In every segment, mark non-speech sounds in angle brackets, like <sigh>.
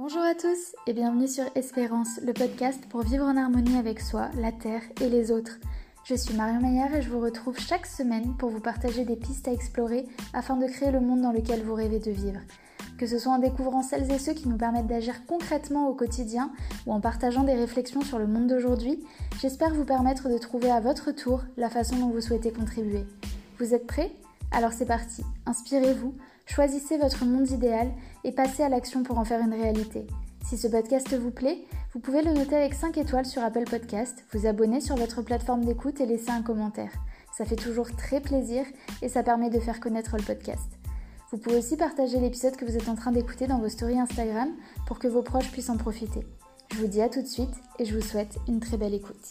Bonjour à tous et bienvenue sur Espérance, le podcast pour vivre en harmonie avec soi, la Terre et les autres. Je suis Marion Maillard et je vous retrouve chaque semaine pour vous partager des pistes à explorer afin de créer le monde dans lequel vous rêvez de vivre. Que ce soit en découvrant celles et ceux qui nous permettent d'agir concrètement au quotidien ou en partageant des réflexions sur le monde d'aujourd'hui, j'espère vous permettre de trouver à votre tour la façon dont vous souhaitez contribuer. Vous êtes prêts? Alors c'est parti, inspirez-vous, Choisissez votre monde idéal et passez à l'action pour en faire une réalité. Si ce podcast vous plaît, vous pouvez le noter avec 5 étoiles sur Apple Podcast, vous abonner sur votre plateforme d'écoute et laisser un commentaire. Ça fait toujours très plaisir et ça permet de faire connaître le podcast. Vous pouvez aussi partager l'épisode que vous êtes en train d'écouter dans vos stories Instagram pour que vos proches puissent en profiter. Je vous dis à tout de suite et je vous souhaite une très belle écoute.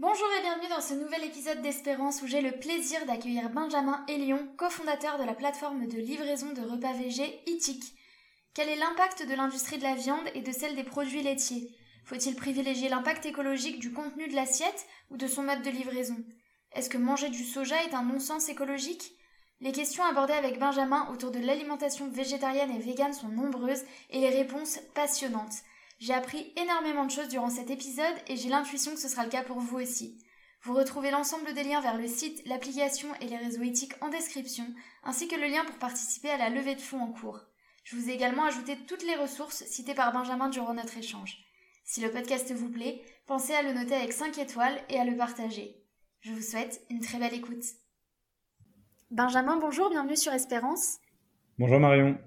Bonjour et bienvenue dans ce nouvel épisode d'Espérance où j'ai le plaisir d'accueillir Benjamin Elion, cofondateur de la plateforme de livraison de repas végés Itik. Quel est l'impact de l'industrie de la viande et de celle des produits laitiers? Faut-il privilégier l'impact écologique du contenu de l'assiette ou de son mode de livraison? Est-ce que manger du soja est un non-sens écologique? Les questions abordées avec Benjamin autour de l'alimentation végétarienne et végane sont nombreuses et les réponses passionnantes. J'ai appris énormément de choses durant cet épisode et j'ai l'intuition que ce sera le cas pour vous aussi. Vous retrouvez l'ensemble des liens vers le site, l'application et les réseaux éthiques en description, ainsi que le lien pour participer à la levée de fonds en cours. Je vous ai également ajouté toutes les ressources citées par Benjamin durant notre échange. Si le podcast vous plaît, pensez à le noter avec 5 étoiles et à le partager. Je vous souhaite une très belle écoute. Benjamin, bonjour, bienvenue sur Espérance. Bonjour Marion.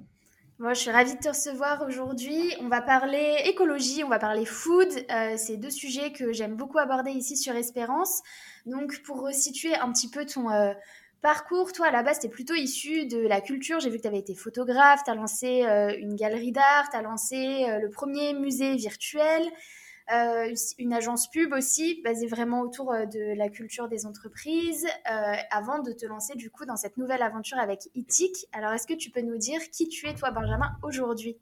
Moi, je suis ravie de te recevoir aujourd'hui. On va parler écologie, on va parler food. Euh, c'est deux sujets que j'aime beaucoup aborder ici sur Espérance. Donc, pour resituer un petit peu ton euh, parcours, toi, à la base, tu es plutôt issu de la culture. J'ai vu que tu avais été photographe, tu as lancé euh, une galerie d'art, tu as lancé le premier musée virtuel. Euh, une agence pub aussi, basée vraiment autour euh, de la culture des entreprises, euh, avant de te lancer du coup dans cette nouvelle aventure avec Itik. Alors, est-ce que tu peux nous dire qui tu es, toi, Benjamin, aujourd'hui?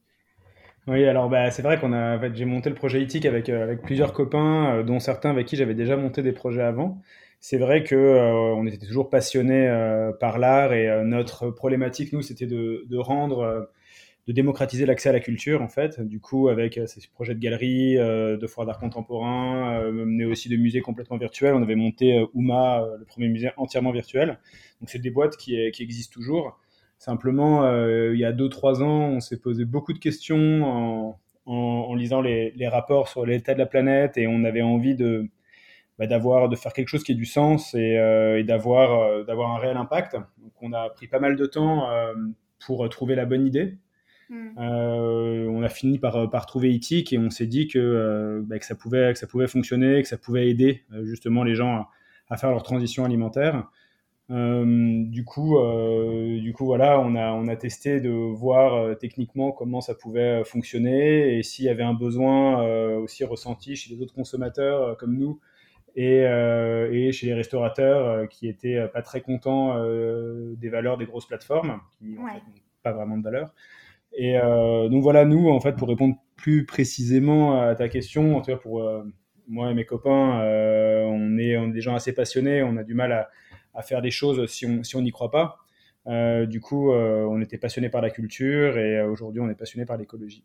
Oui, alors bah, c'est vrai qu'on a, j'ai monté le projet Itik avec, avec plusieurs copains, dont certains avec qui j'avais déjà monté des projets avant. C'est vrai que on était toujours passionnés par l'art et notre problématique, nous, c'était de, de rendre de démocratiser l'accès à la culture en fait. Du coup, avec euh, ces projets de galeries, euh, de foires d'art contemporain, euh, mais aussi de musées complètement virtuels. On avait monté Uma, le premier musée entièrement virtuel. Donc c'est des boîtes qui, existent toujours. Simplement, il y a 2-3 ans, on s'est posé beaucoup de questions en, lisant les, rapports sur l'état de la planète et on avait envie de bah, d'avoir de faire quelque chose qui ait du sens et, et d'avoir d'avoir un réel impact. Donc on a pris pas mal de temps pour trouver la bonne idée. Mm. Euh, on a fini par, par trouver Itik et on s'est dit que, euh, bah, que, ça pouvait, que ça pouvait fonctionner, que ça pouvait aider euh, justement les gens à, faire leur transition alimentaire. du coup, du coup, voilà, on a, on a testé de voir techniquement comment ça pouvait fonctionner et s'il y avait un besoin aussi ressenti chez les autres consommateurs comme nous et, et, chez les restaurateurs qui étaient pas très contents des valeurs des grosses plateformes, qui n'ont pas vraiment de valeur. Et euh, donc voilà, nous, en fait, pour répondre plus précisément à ta question, en tout cas pour euh, moi et mes copains, euh, on, est, on, des gens assez passionnés, on a du mal à, faire des choses si on si n'y croit pas. du coup, on était passionnés par la culture et aujourd'hui, on est passionnés par l'écologie.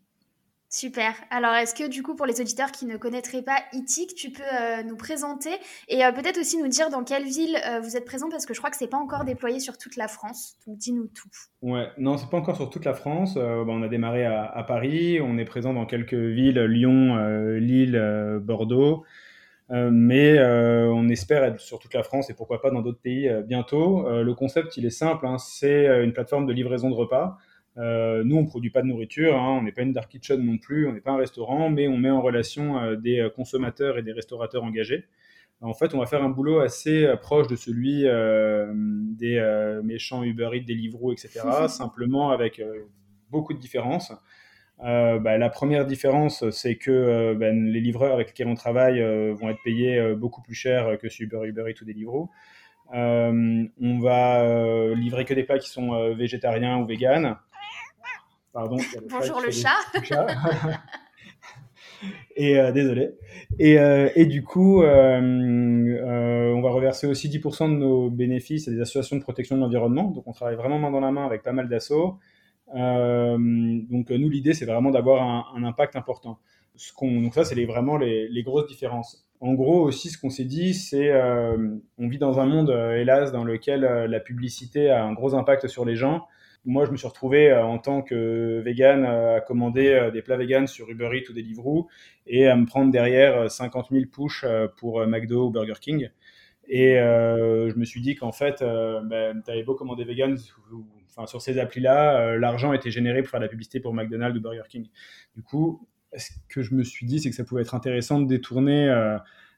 Super. Alors, est-ce que du coup, pour les auditeurs qui ne connaîtraient pas ITIC, tu peux euh, nous présenter et euh, peut-être aussi nous dire dans quelle ville euh, vous êtes présent parce que je crois que c'est pas encore déployé sur toute la France. Donc, dis-nous tout. Ouais, non, c'est pas encore sur toute la France. Bah, on a démarré à, Paris. On est présent dans quelques villes Lyon, Lille, Bordeaux. mais on espère être sur toute la France et pourquoi pas dans d'autres pays bientôt. le concept, il est simple. Hein, c'est une plateforme de livraison de repas. Euh, nous, on ne produit pas de nourriture, hein, on n'est pas une dark kitchen non plus, on n'est pas un restaurant, mais on met en relation euh, des euh, consommateurs et des restaurateurs engagés. En fait, on va faire un boulot assez proche de celui des méchants Uber Eats, Deliveroo, etc. <laughs> simplement avec beaucoup de différences. Bah, la première différence, c'est que ben, les livreurs avec lesquels on travaille vont être payés beaucoup plus cher que sur Uber, Uber Eats ou Deliveroo. on va livrer que des plats qui sont végétariens ou véganes. Bonjour le chat. <laughs> Et désolé. Et, et, du coup, on va reverser aussi 10% de nos bénéfices à des associations de protection de l'environnement. Donc, on travaille vraiment main dans la main avec pas mal d'assauts. donc, nous, l'idée, c'est vraiment d'avoir un, un, impact important. Ce donc, ça, c'est vraiment les, les, grosses différences. En gros, aussi, ce qu'on s'est dit, c'est on vit dans un monde, hélas, dans lequel la publicité a un gros impact sur les gens moi, je me suis retrouvé euh, en tant que vegan euh, à commander euh, des plats vegan sur Uber Eats ou Deliveroo et à me prendre derrière 50 000 push pour McDo ou Burger King. Et je me suis dit qu'en fait, ben, tu beau commander vegan, enfin, sur ces applis-là, l'argent était généré pour faire la publicité pour McDonald's ou Burger King. Du coup, ce que je me suis dit, c'est que ça pouvait être intéressant de détourner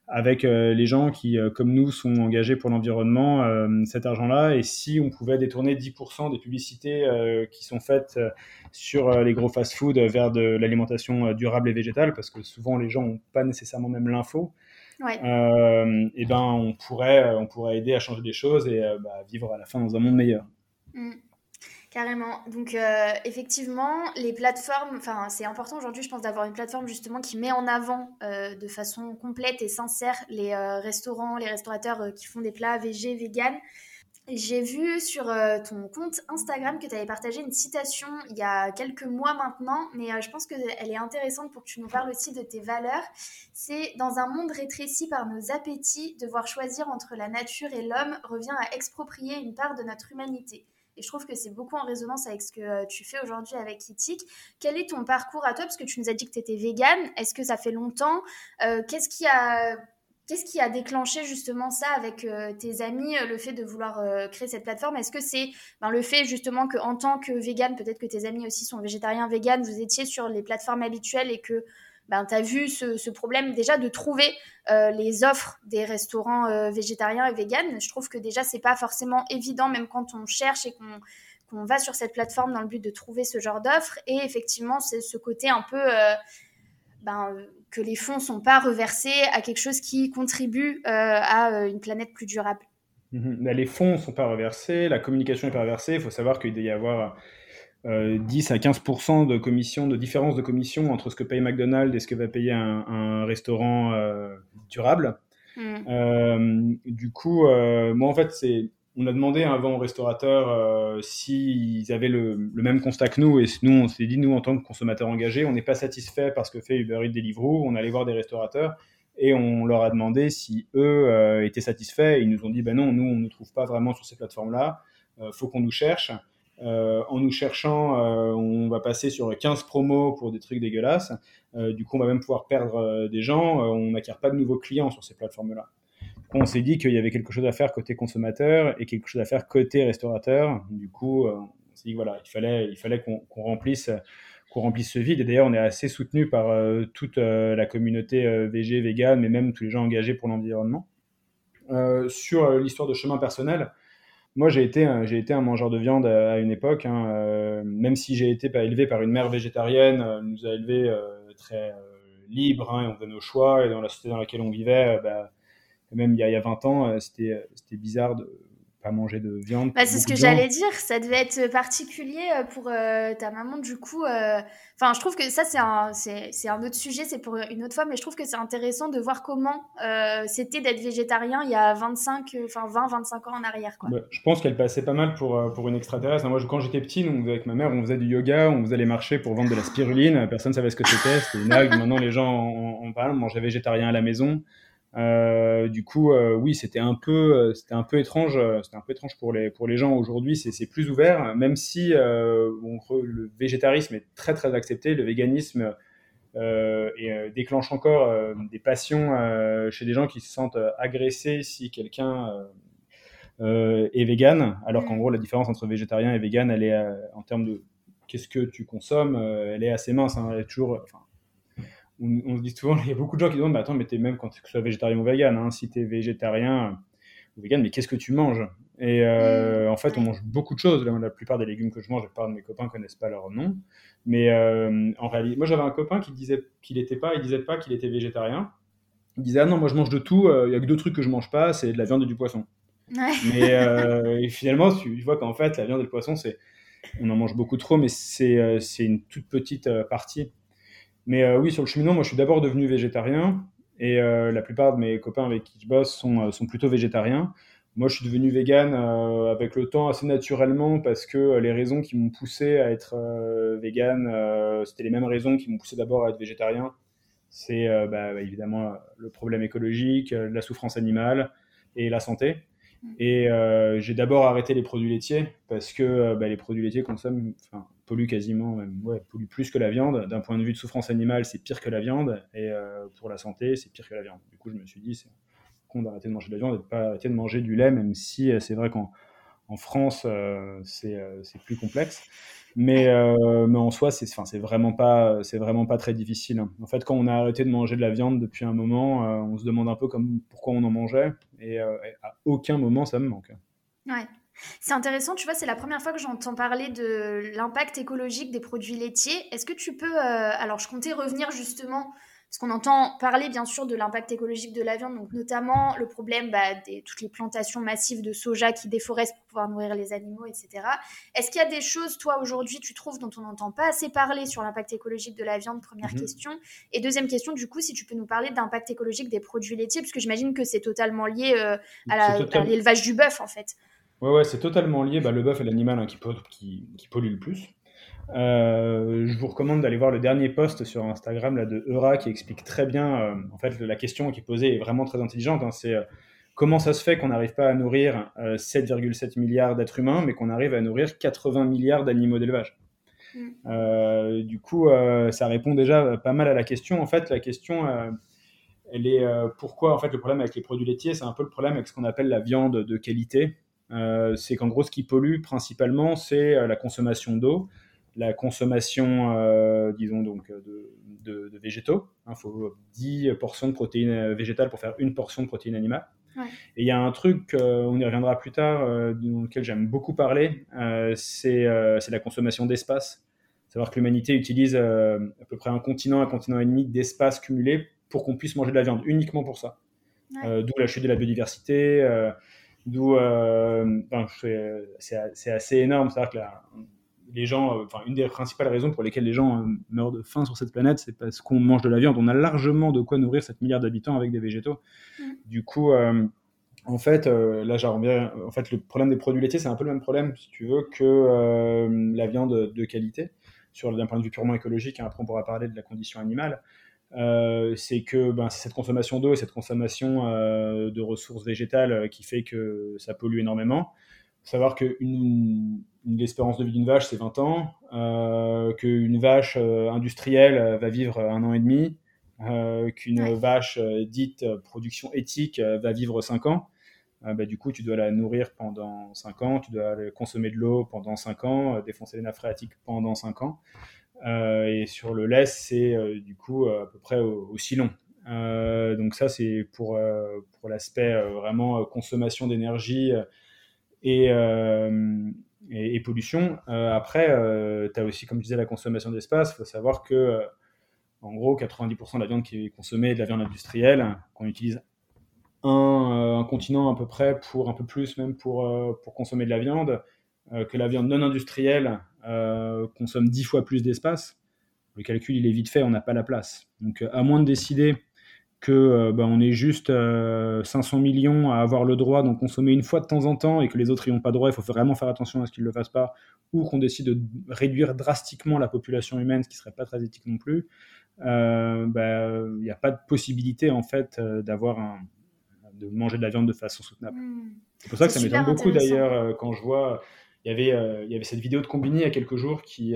avec euh, les gens qui, euh, comme nous, sont engagés pour l'environnement, euh, cet argent-là. Et si on pouvait détourner 10% des publicités qui sont faites sur les gros fast-food vers de l'alimentation durable et végétale, parce que souvent les gens n'ont pas nécessairement même l'info, et ben on pourrait, on pourrait aider à changer des choses et bah, vivre à la fin dans un monde meilleur. Mm. Carrément. Donc euh, effectivement, les plateformes, enfin c'est important aujourd'hui, je pense, d'avoir une plateforme justement qui met en avant euh, de façon complète et sincère les euh, restaurants, les restaurateurs qui font des plats végé, vegan. J'ai vu sur ton compte Instagram que tu avais partagé une citation il y a quelques mois maintenant, mais je pense qu'elle est intéressante pour que tu nous parles aussi de tes valeurs. C'est dans un monde rétréci par nos appétits, devoir choisir entre la nature et l'homme revient à exproprier une part de notre humanité. Et je trouve que c'est beaucoup en résonance avec ce que euh, tu fais aujourd'hui avec Itik. Quel est ton parcours à toi? Parce que tu nous as dit que tu étais végane. Est-ce que ça fait longtemps? Euh, Qu'est-ce qui a déclenché justement ça avec euh, tes amis, le fait de vouloir créer cette plateforme? Est-ce que c'est ben, le fait justement qu'en tant que vegan, peut-être que tes amis aussi sont végétariens, vegan, vous étiez sur les plateformes habituelles et que ben, tu as vu ce, problème déjà de trouver euh, les offres des restaurants euh, végétariens et véganes. Je trouve que déjà, c'est pas forcément évident, même quand on cherche et qu'on va sur cette plateforme dans le but de trouver ce genre d'offres. Et effectivement, c'est ce côté un peu euh, ben, que les fonds sont pas reversés à quelque chose qui contribue à une planète plus durable. Mmh les fonds ne sont pas reversés, la communication n'est pas reversée. Il faut savoir qu'il doit y avoir 10 euh, à 15% de commission, de différence de commission entre ce que paye McDonald's et ce que va payer un, restaurant euh, durable. Mm. Euh, du coup, moi en fait, c'est on a demandé avant aux restaurateurs s'ils avaient le, même constat que nous, et nous, on s'est dit, nous, en tant que consommateurs engagés, on n'est pas satisfait parce que fait Uber Eats Deliveroo, on allait voir des restaurateurs, et on leur a demandé si eux étaient satisfaits, ils nous ont dit, ben non, nous, on ne nous trouve pas vraiment sur ces plateformes-là, faut qu'on nous cherche. Euh, en nous cherchant, euh, on va passer sur 15 promos pour des trucs dégueulasses. Euh, du coup, on va même pouvoir perdre des gens. on n'acquiert pas de nouveaux clients sur ces plateformes-là. On s'est dit qu'il y avait quelque chose à faire côté consommateur et quelque chose à faire côté restaurateur. Du coup, on s'est dit voilà, il fallait, qu'on remplisse qu'on remplisse ce vide. Et d'ailleurs, on est assez soutenu par toute la communauté VG, vegan, mais même tous les gens engagés pour l'environnement. sur l'histoire de chemin personnel, moi, j'ai été, j'ai été un mangeur de viande à, une époque, hein, euh, même si j'ai été élevé par une mère végétarienne, elle nous a élevés euh, très euh, libres, hein, et on faisait nos choix, et dans la société dans laquelle on vivait, bah, même il y, a, il y a 20 ans, c'était, c'était bizarre de, pas manger de viande. Bah, c'est ce que j'allais dire, ça devait être particulier euh, pour euh, ta maman du coup. Euh, enfin, je trouve que ça c'est un, c'est, un autre sujet, c'est pour une autre fois, mais je trouve que c'est intéressant de voir comment c'était d'être végétarien il y a 25, enfin 20, 25 ans en arrière. Quoi. Bah, je pense qu'elle passait pas mal pour, pour une extraterrestre. Moi, quand j'étais petit, nous, avec ma mère, on faisait du yoga, on faisait les marchés pour vendre de la spiruline. Personne ne savait ce que c'était, c'était une <laughs> algue. Maintenant, les gens en, en parlent. On mangeait végétarien à la maison. Euh, du coup, euh, oui, c'était un peu, euh, c'était un peu étrange. C'était un peu étrange pour les pour les gens aujourd'hui. C'est plus ouvert, même si le végétarisme est très très accepté, le véganisme et déclenche encore des passions chez des gens qui se sentent agressés si quelqu'un est vegan, alors qu'en mm. gros la différence entre végétarien et vegan, elle est en termes de qu'est-ce que tu consommes, elle est assez mince. Hein, elle est toujours, enfin, on, se dit souvent, il y a beaucoup de gens qui demandent, bah, attends, mais t'es même quand tu sois végétarien ou vegan, hein, si tu es végétarien ou vegan, mais qu'est-ce que tu manges? Et euh, mmh. en fait, on mange beaucoup de choses. La, plupart des légumes que je mange, la plupart de mes copains connaissent pas leur nom. Mais euh, en réalité, moi j'avais un copain qui disait qu'il n'était pas, il disait pas qu'il était végétarien. Il disait, ah non, moi je mange de tout, euh, il y a que deux trucs que je mange pas, c'est de la viande et du poisson. <laughs> Mais finalement, tu vois qu'en fait, la viande et le poisson, c'est on en mange beaucoup trop, mais c'est une toute petite partie Mais oui, sur le cheminement, moi, je suis d'abord devenu végétarien. Et la plupart de mes copains avec qui je bosse sont, sont plutôt végétariens. Moi, je suis devenu vegan euh, avec le temps assez naturellement parce que euh, les raisons qui m'ont poussé à être euh, vegan, c'était les mêmes raisons qui m'ont poussé d'abord à être végétarien. C'est bah, bah, évidemment le problème écologique, la souffrance animale et la santé. Mm. Et j'ai d'abord arrêté les produits laitiers parce que bah, les produits laitiers consomment, enfin, polluent quasiment, même, polluent plus que la viande. D'un point de vue de souffrance animale, c'est pire que la viande. Et pour la santé, c'est pire que la viande. Du coup, je me suis dit, c'est d'arrêter de manger de la viande et de pas arrêter de manger du lait, même si euh, c'est vrai qu'en en France, euh, euh, c'est plus complexe. Mais, mais en soi, c'est vraiment, pas, vraiment pas très difficile. En fait, quand on a arrêté de manger de la viande depuis un moment, on se demande un peu comme, pourquoi on en mangeait. Et, à aucun moment, ça me manque. Ouais. C'est intéressant, tu vois, c'est la première fois que j'entends parler de l'impact écologique des produits laitiers. Est-ce que tu peux, alors je comptais revenir justement parce qu'on entend parler bien sûr de l'impact écologique de la viande, donc notamment le problème bah, de toutes les plantations massives de soja qui déforestent pour pouvoir nourrir les animaux, etc. Est-ce qu'il y a des choses, toi, aujourd'hui, tu trouves dont on n'entend pas assez parler sur l'impact écologique de la viande? Première mhm. question. Et deuxième question, du coup, si tu peux nous parler d'impact écologique des produits laitiers, parce que j'imagine que c'est totalement lié euh, à l'élevage du bœuf, en fait. Ouais, ouais, c'est totalement lié. Bah, le bœuf est l'animal hein, qui, qui, pollue le plus. Euh, je vous recommande d'aller voir le dernier post sur Instagram là, de Eura qui explique très bien, euh, en fait, la question qui est posée est vraiment très intelligente. Hein. c'est euh, comment ça se fait qu'on n'arrive pas à nourrir 7,7 milliards d'êtres humains, mais qu'on arrive à nourrir 80 milliards d'animaux d'élevage? Mm. Du coup, ça répond déjà pas mal à la question. En fait, la question, elle est pourquoi, en fait, le problème avec les produits laitiers, c'est un peu le problème avec ce qu'on appelle la viande de qualité. C'est qu'en gros, ce qui pollue principalement, c'est la consommation d'eau la consommation, euh, disons donc, de, végétaux. Il faut 10 portions de protéines végétales pour faire une portion de protéines animales. Et il y a un truc, euh, on y reviendra plus tard, euh, dans lequel j'aime beaucoup parler, c'est la consommation d'espace. Savoir que l'humanité utilise à peu près un continent, un continent et demi d'espace cumulé pour qu'on puisse manger de la viande, uniquement pour ça. d'où la chute de la biodiversité, d'où c'est assez énorme. C'est-à-dire que la, les gens, euh, enfin, une des principales raisons pour lesquelles les gens euh, meurent de faim sur cette planète, c'est parce qu'on mange de la viande. On a largement de quoi nourrir 7 milliards d'habitants avec des végétaux. Mm. Du coup, euh, en fait, là, bien, en fait, le problème des produits laitiers, c'est un peu le même problème, si tu veux, que la viande de qualité, sur d'un point de vue purement écologique. Hein, après, on pourra parler de la condition animale. C'est que ben, c'est cette consommation d'eau et cette consommation de ressources végétales qui fait que ça pollue énormément. Savoir qu'une l'espérance de vie d'une vache, c'est 20 ans, euh, qu'une vache euh, industrielle euh, va vivre un an et demi, qu'une vache dite production éthique va vivre 5 ans. Bah, du coup, tu dois la nourrir pendant 5 ans, tu dois consommer de l'eau pendant 5 ans, défoncer les nappes phréatiques pendant 5 ans. Et sur le lait, c'est du coup à peu près aussi long. donc ça, c'est pour, pour l'aspect vraiment consommation d'énergie euh, et, pollution. Euh, après, euh, tu as aussi, comme je disais, la consommation d'espace. Il faut savoir que, en gros, 90% de la viande qui est consommée est de la viande industrielle, qu'on utilise un, continent à peu près pour un peu plus même pour, pour consommer de la viande, que la viande non industrielle consomme 10 fois plus d'espace. Le calcul, il est vite fait, on n'a pas la place. Donc, à moins de décider que euh, bah, on est juste 500 euh, millions à avoir le droit d'en consommer une fois de temps en temps et que les autres n'y ont pas droit, il faut vraiment faire attention à ce qu'ils ne le fassent pas, ou qu'on décide de réduire drastiquement la population humaine, ce qui serait pas très éthique non plus, euh, bah, il n'y a pas de possibilité en fait d'avoir un, de manger de la viande de façon soutenable. Hmm. C'est pour ça que ça m'étonne beaucoup d'ailleurs quand je vois il y, avait, il y avait cette vidéo de Combini il y a quelques jours qui,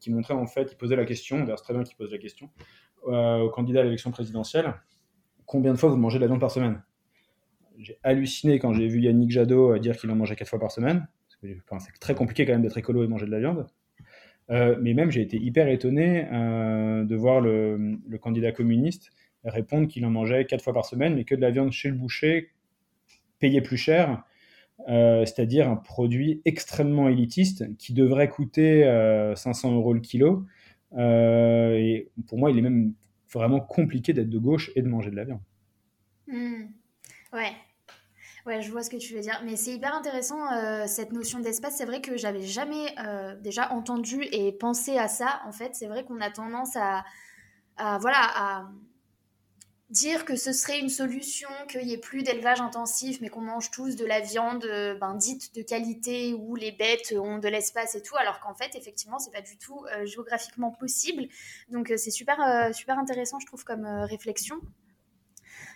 qui montrait en fait, il posait la question, d'ailleurs c'est très bien qu'il pose la question, au candidat à l'élection présidentielle combien de fois vous mangez de la viande par semaine? J'ai halluciné quand j'ai vu Yannick Jadot euh, dire qu'il en mangeait quatre fois par semaine. c'est très compliqué quand même d'être écolo et manger de la viande. Euh, mais même, j'ai été hyper étonné euh, de voir le, candidat communiste répondre qu'il en mangeait quatre fois par semaine, mais que de la viande chez le boucher, payée plus cher, c'est-à-dire un produit extrêmement élitiste qui devrait coûter 500 euros le kilo. et pour moi, il est même vraiment compliqué d'être de gauche et de manger de la viande. Hmm. Ouais. Ouais, je vois ce que tu veux dire. Mais c'est hyper intéressant, euh, cette notion d'espace. C'est vrai que j'avais jamais euh, déjà entendu et pensé à ça. En fait, c'est vrai qu'on a tendance à, à, voilà, à dire que ce serait une solution, qu'il n'y ait plus d'élevage intensif, mais qu'on mange tous de la viande euh, ben, dite de qualité où les bêtes ont de l'espace et tout, alors qu'en fait, effectivement, c'est pas du tout euh, géographiquement possible. Donc, euh, c'est super, super intéressant, je trouve, comme réflexion.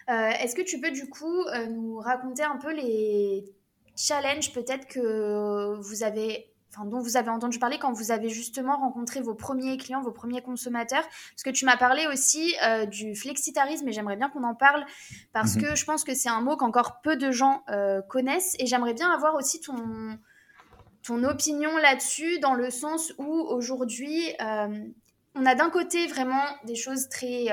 Est-ce que tu peux du coup nous raconter un peu les challenges peut-être que vous avez dont vous avez entendu parler quand vous avez justement rencontré vos premiers clients, vos premiers consommateurs. Parce que tu m'as parlé aussi euh, du flexitarisme et j'aimerais bien qu'on en parle parce mhm. que je pense que c'est un mot qu'encore peu de gens euh, connaissent et j'aimerais bien avoir aussi ton, ton opinion là-dessus dans le sens où aujourd'hui, euh, on a d'un côté vraiment des choses très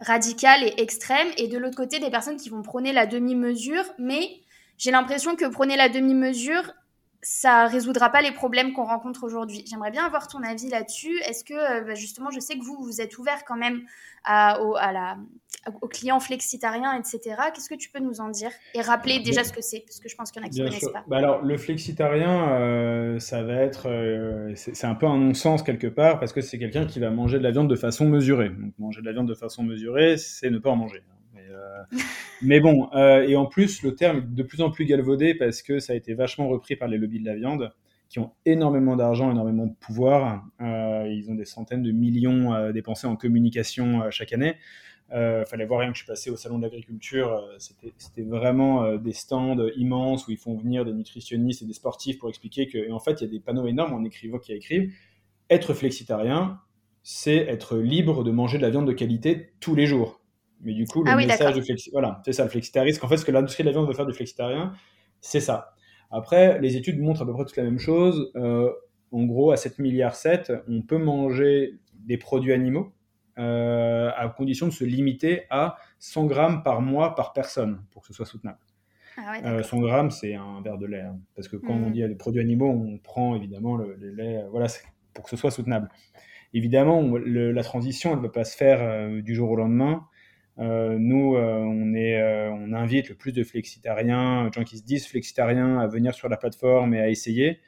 radicales et extrêmes et de l'autre côté des personnes qui vont prôner la demi-mesure, mais j'ai l'impression que prôner la demi-mesure, ça résoudra pas les problèmes qu'on rencontre aujourd'hui. J'aimerais bien avoir ton avis là-dessus. Est-ce que, euh, bah, justement, je sais que vous, vous êtes ouvert quand même à, à la, aux clients flexitariens, etc. Qu'est-ce que tu peux nous en dire Et rappeler déjà ce que c'est, parce que je pense qu'il y en a qui ne connaissent pas. Bah alors, le flexitarien, euh, ça va être. Euh, c'est un peu un non-sens quelque part, parce que c'est quelqu'un qui va manger de la viande de façon mesurée. Donc, manger de la viande de façon mesurée, c'est ne pas en manger. Mais bon, euh, et en plus, le terme est de plus en plus galvaudé parce que ça a été vachement repris par les lobbies de la viande qui ont énormément d'argent, énormément de pouvoir. Euh, ils ont des centaines de millions euh, dépensés en communication chaque année. Fallait voir rien que je suis passé au salon de l'agriculture. C'était vraiment des stands immenses où ils font venir des nutritionnistes et des sportifs pour expliquer que, et en fait, il y a des panneaux énormes en écrivant qui écrivent être flexitarien, c'est être libre de manger de la viande de qualité tous les jours. Mais du coup, le ah message de flexi... voilà, c'est ça le flexitarisme. En fait, ce que l'industrie de la viande veut faire du flexitarien, c'est ça. Après, les études montrent à peu près toute la même chose. Euh, en gros, à 7 milliards 7, on peut manger des produits animaux euh, à condition de se limiter à 100 grammes par mois par personne pour que ce soit soutenable. Ah 100 euh, grammes, c'est un verre de lait. Hein. parce que quand on hmm. dit des produits animaux, on prend évidemment le, lait voilà, pour que ce soit soutenable. Évidemment, la transition, elle ne peut pas se faire du jour au lendemain. Euh, nous, euh, on, est, euh, on invite le plus de flexitariens, gens qui se disent flexitariens, à venir sur la plateforme et à essayer.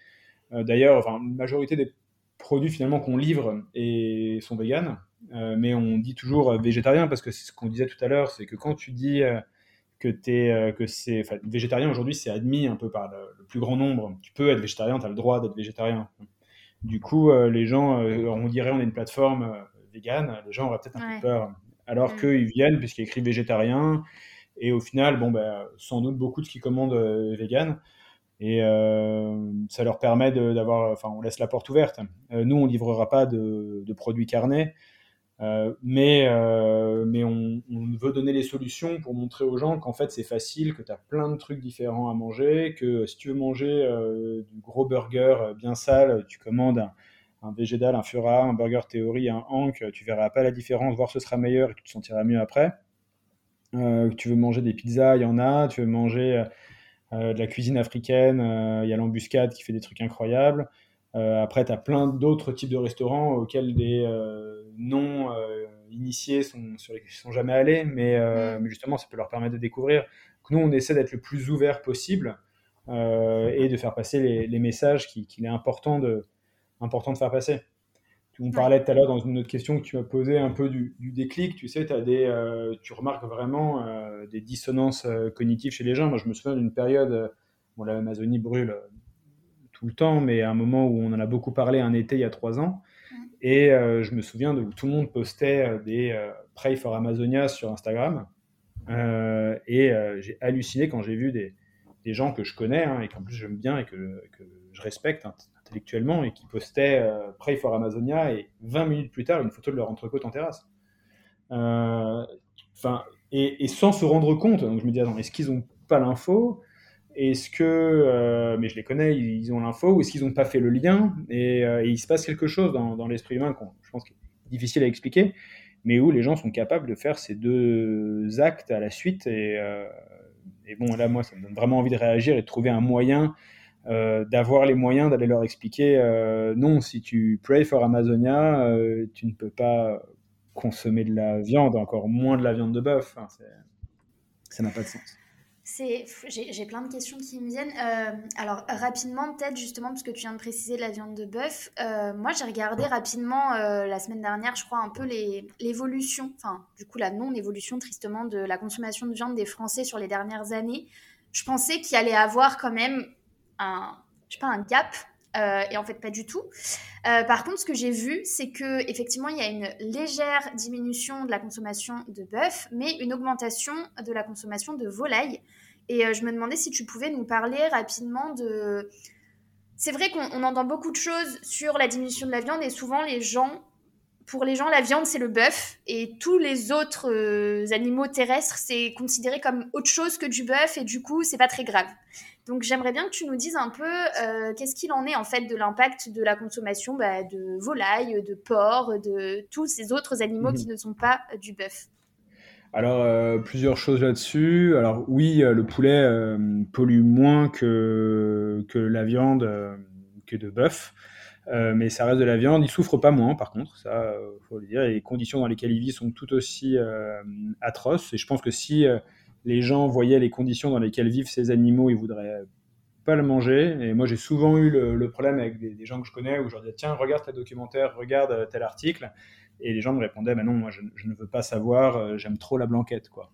D'ailleurs, enfin, la majorité des produits finalement qu'on livre et sont véganes, mais on dit toujours végétarien parce que c'est ce qu'on disait tout à l'heure, c'est que quand tu dis que, es, que c'est végétarien aujourd'hui, c'est admis un peu par le, plus grand nombre. Tu peux être végétarien, tu as le droit d'être végétarien. Du coup, les gens, on dirait on est une plateforme végane, les gens auraient peut-être un peu peur alors mm. qu'ils viennent puisqu'il écrit végétarien. Et au final, bon, bah, sans doute beaucoup de ce qu'ils commandent euh, vegan. Et euh, ça leur permet d'avoir, enfin, on laisse la porte ouverte. Euh, nous, on livrera pas de, produits carnés, mais, mais on, veut donner les solutions pour montrer aux gens qu'en fait, c'est facile, que tu as plein de trucs différents à manger, que si tu veux manger du gros burger bien sale, tu commandes un, un végétal, un fura, un burger théorie, un hank, tu verras pas la différence, voire ce sera meilleur et tu te sentiras mieux après. Euh, tu veux manger des pizzas, il y en a. Tu veux manger euh, de la cuisine africaine, euh, il y a l'embuscade qui fait des trucs incroyables. après, tu as plein d'autres types de restaurants auxquels des non initiés sont, sur sont jamais allés, mais, mm. mais, justement, ça peut leur permettre de découvrir. nous, on essaie d'être le plus ouvert possible et de faire passer les, messages qu'il est important de, important de faire passer. On parlait tout à l'heure dans une autre question que tu m'as posée un peu du, déclic. Tu sais, as des, euh, tu remarques vraiment euh, des dissonances euh, cognitives chez les gens. Moi, je me souviens d'une période, bon, l'Amazonie brûle tout le temps, mais à un moment où on en a beaucoup parlé un été il y a trois ans. Et je me souviens de où tout le monde postait des Pray for Amazonia sur Instagram. et j'ai halluciné quand j'ai vu des, des, gens que je connais hein, et qu'en plus j'aime bien et que, que je respecte hein, intellectuellement et qui postaient euh, for Amazonia et 20 minutes plus tard une photo de leur entrecôte en terrasse. Euh, enfin, et, sans se rendre compte, donc je me dis, est-ce qu'ils n'ont pas l'info? Est-ce que, euh, mais je les connais, ils ont l'info, ou est-ce qu'ils n'ont pas fait le lien? Et, il se passe quelque chose dans, l'esprit humain, qu'on, je pense, qu'il est difficile à expliquer, mais où les gens sont capables de faire ces deux actes à la suite. Et, et bon, là, moi, ça me donne vraiment envie de réagir et de trouver un moyen euh, d'avoir les moyens d'aller leur expliquer euh, non, si tu pray for Amazonia, euh, tu ne peux pas consommer de la viande, encore moins de la viande de bœuf. ça n'a pas de sens. J'ai plein de questions qui me viennent. Alors, rapidement, peut-être, justement, parce que tu viens de préciser la viande de bœuf. Moi, j'ai regardé rapidement la semaine dernière, je crois, un peu l'évolution, enfin, du coup, la non-évolution, tristement, de la consommation de viande des Français sur les dernières années. Je pensais qu'il allait avoir quand même un, je sais pas, un gap. et en fait, pas du tout. par contre, ce que j'ai vu, c'est que effectivement, il y a une légère diminution de la consommation de bœuf, mais une augmentation de la consommation de volaille. Et euh, je me demandais si tu pouvais nous parler rapidement de... C'est vrai qu'on entend beaucoup de choses sur la diminution de la viande et souvent les gens, pour les gens, la viande c'est le bœuf et tous les autres euh, animaux terrestres c'est considéré comme autre chose que du bœuf et du coup c'est pas très grave. Donc j'aimerais bien que tu nous dises un peu euh, qu'est-ce qu'il en est en fait de l'impact de la consommation bah, de volailles, de porc, de tous ces autres animaux mmh qui ne sont pas du bœuf. Alors, euh, plusieurs choses là-dessus. Alors, oui, euh, le poulet euh, pollue moins que, que la viande que de bœuf. mais ça reste de la viande. Il souffre pas moins, par contre, ça, faut le dire. Et les conditions dans lesquelles il vit sont tout aussi atroces. Et je pense que si les gens voyaient les conditions dans lesquelles vivent ces animaux, ils voudraient pas le manger. Et moi, j'ai souvent eu le, problème avec des, gens que je connais où je leur dis tiens, regarde tel documentaire, regarde tel article. Et les gens me répondaient, bah non, moi je, ne veux pas savoir, euh, j'aime trop la blanquette, quoi.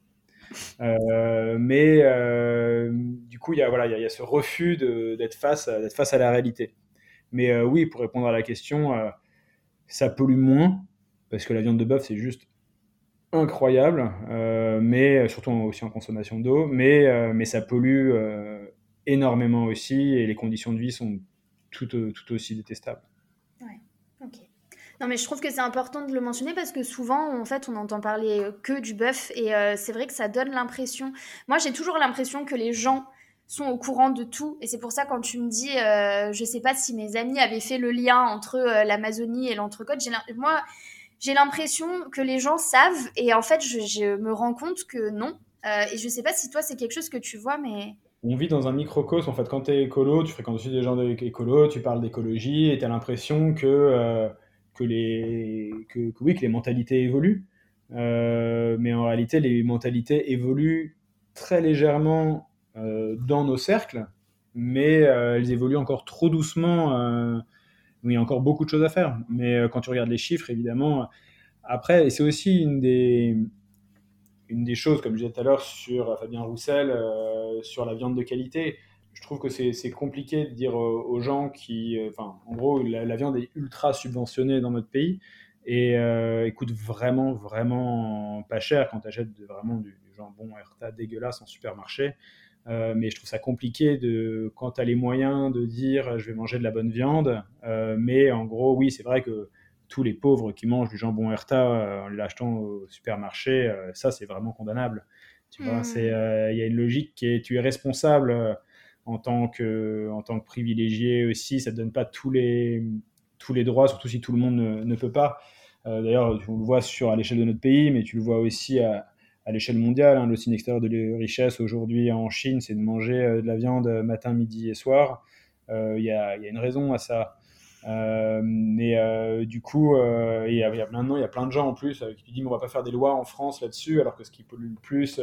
Euh, mais euh, du coup, il y a y, a ce refus d'être face à la réalité. Mais oui, pour répondre à la question, ça pollue moins parce que la viande de bœuf c'est juste incroyable, mais surtout aussi en consommation d'eau, mais mais ça pollue énormément aussi et les conditions de vie sont tout, tout aussi détestables. Ouais, ok. Non, mais je trouve que c'est important de le mentionner parce que souvent, en fait, on entend parler euh, que du bœuf et euh, c'est vrai que ça donne l'impression. Moi, j'ai toujours l'impression que les gens sont au courant de tout et c'est pour ça quand tu me dis, euh, je sais pas si mes amis avaient fait le lien entre l'Amazonie et l'entrecôte, moi, j'ai l'impression que les gens savent et en fait, je, me rends compte que non. et je sais pas si toi, c'est quelque chose que tu vois, mais on vit dans un microcosme. En fait, quand tu es écolo, tu fréquentes aussi des gens écolo, tu parles d'écologie et tu as l'impression que que les, que, oui, que les mentalités évoluent. Euh, mais en réalité, les mentalités évoluent très légèrement euh, dans nos cercles, mais euh, elles évoluent encore trop doucement. Il y a encore beaucoup de choses à faire. Mais quand tu regardes les chiffres, évidemment, après, et c'est aussi une des, choses, comme je disais tout à l'heure sur Fabien Roussel, sur la viande de qualité je trouve que c'est compliqué de dire aux gens qui. Euh, enfin, en gros, la, viande est ultra subventionnée dans notre pays et euh, coûte vraiment, vraiment pas cher quand tu achètes vraiment du, jambon Herta dégueulasse en supermarché. Euh, mais je trouve ça compliqué de, quand tu as les moyens de dire je vais manger de la bonne viande. mais en gros, oui, c'est vrai que tous les pauvres qui mangent du jambon Herta en l'achetant au supermarché, ça c'est vraiment condamnable. Tu vois, hmm. il y a une logique qui est tu es responsable en tant que, en tant que privilégié aussi. Ça ne donne pas tous les, tous les droits, surtout si tout le monde ne, peut pas. Euh, d'ailleurs, on le voit sur, à l'échelle de notre pays, mais tu le vois aussi à, à l'échelle mondiale. Hein. le signe extérieur de richesse aujourd'hui en Chine, c'est de manger euh, de la viande matin, midi et soir. Euh, il y, a, y, a, une raison à ça. Euh, mais euh, du coup, euh, il y, a, maintenant, il y a plein de gens en plus qui disent on va pas faire des lois en France là-dessus, alors que ce qui pollue le plus,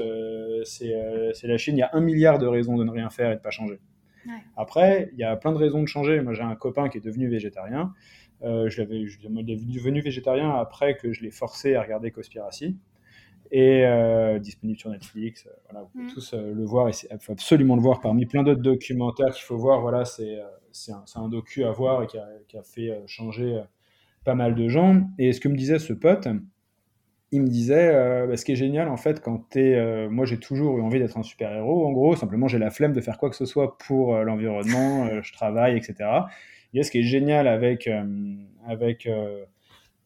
c'est la Chine. Il y a un milliard de raisons de ne rien faire et de pas changer. Après, il y a plein de raisons de changer. Moi, j'ai un copain qui est devenu végétarien. je l'avais, je, devenu végétarien après que je l'ai forcé à regarder Conspiracy et disponible sur Netflix. voilà, vous pouvez mm. tous le voir et il faut absolument le voir parmi plein d'autres documentaires qu'il faut voir. Voilà, c'est c'est un, docu à voir et qui a, fait euh, changer euh, pas mal de gens. Et ce que me disait ce pote, il me disait, euh, bah, ce qui est génial en fait, quand tu es. moi, j'ai toujours eu envie d'être un super-héros, en gros, simplement j'ai la flemme de faire quoi que ce soit pour l'environnement, je travaille, etc. Et ce qui est génial avec, avec,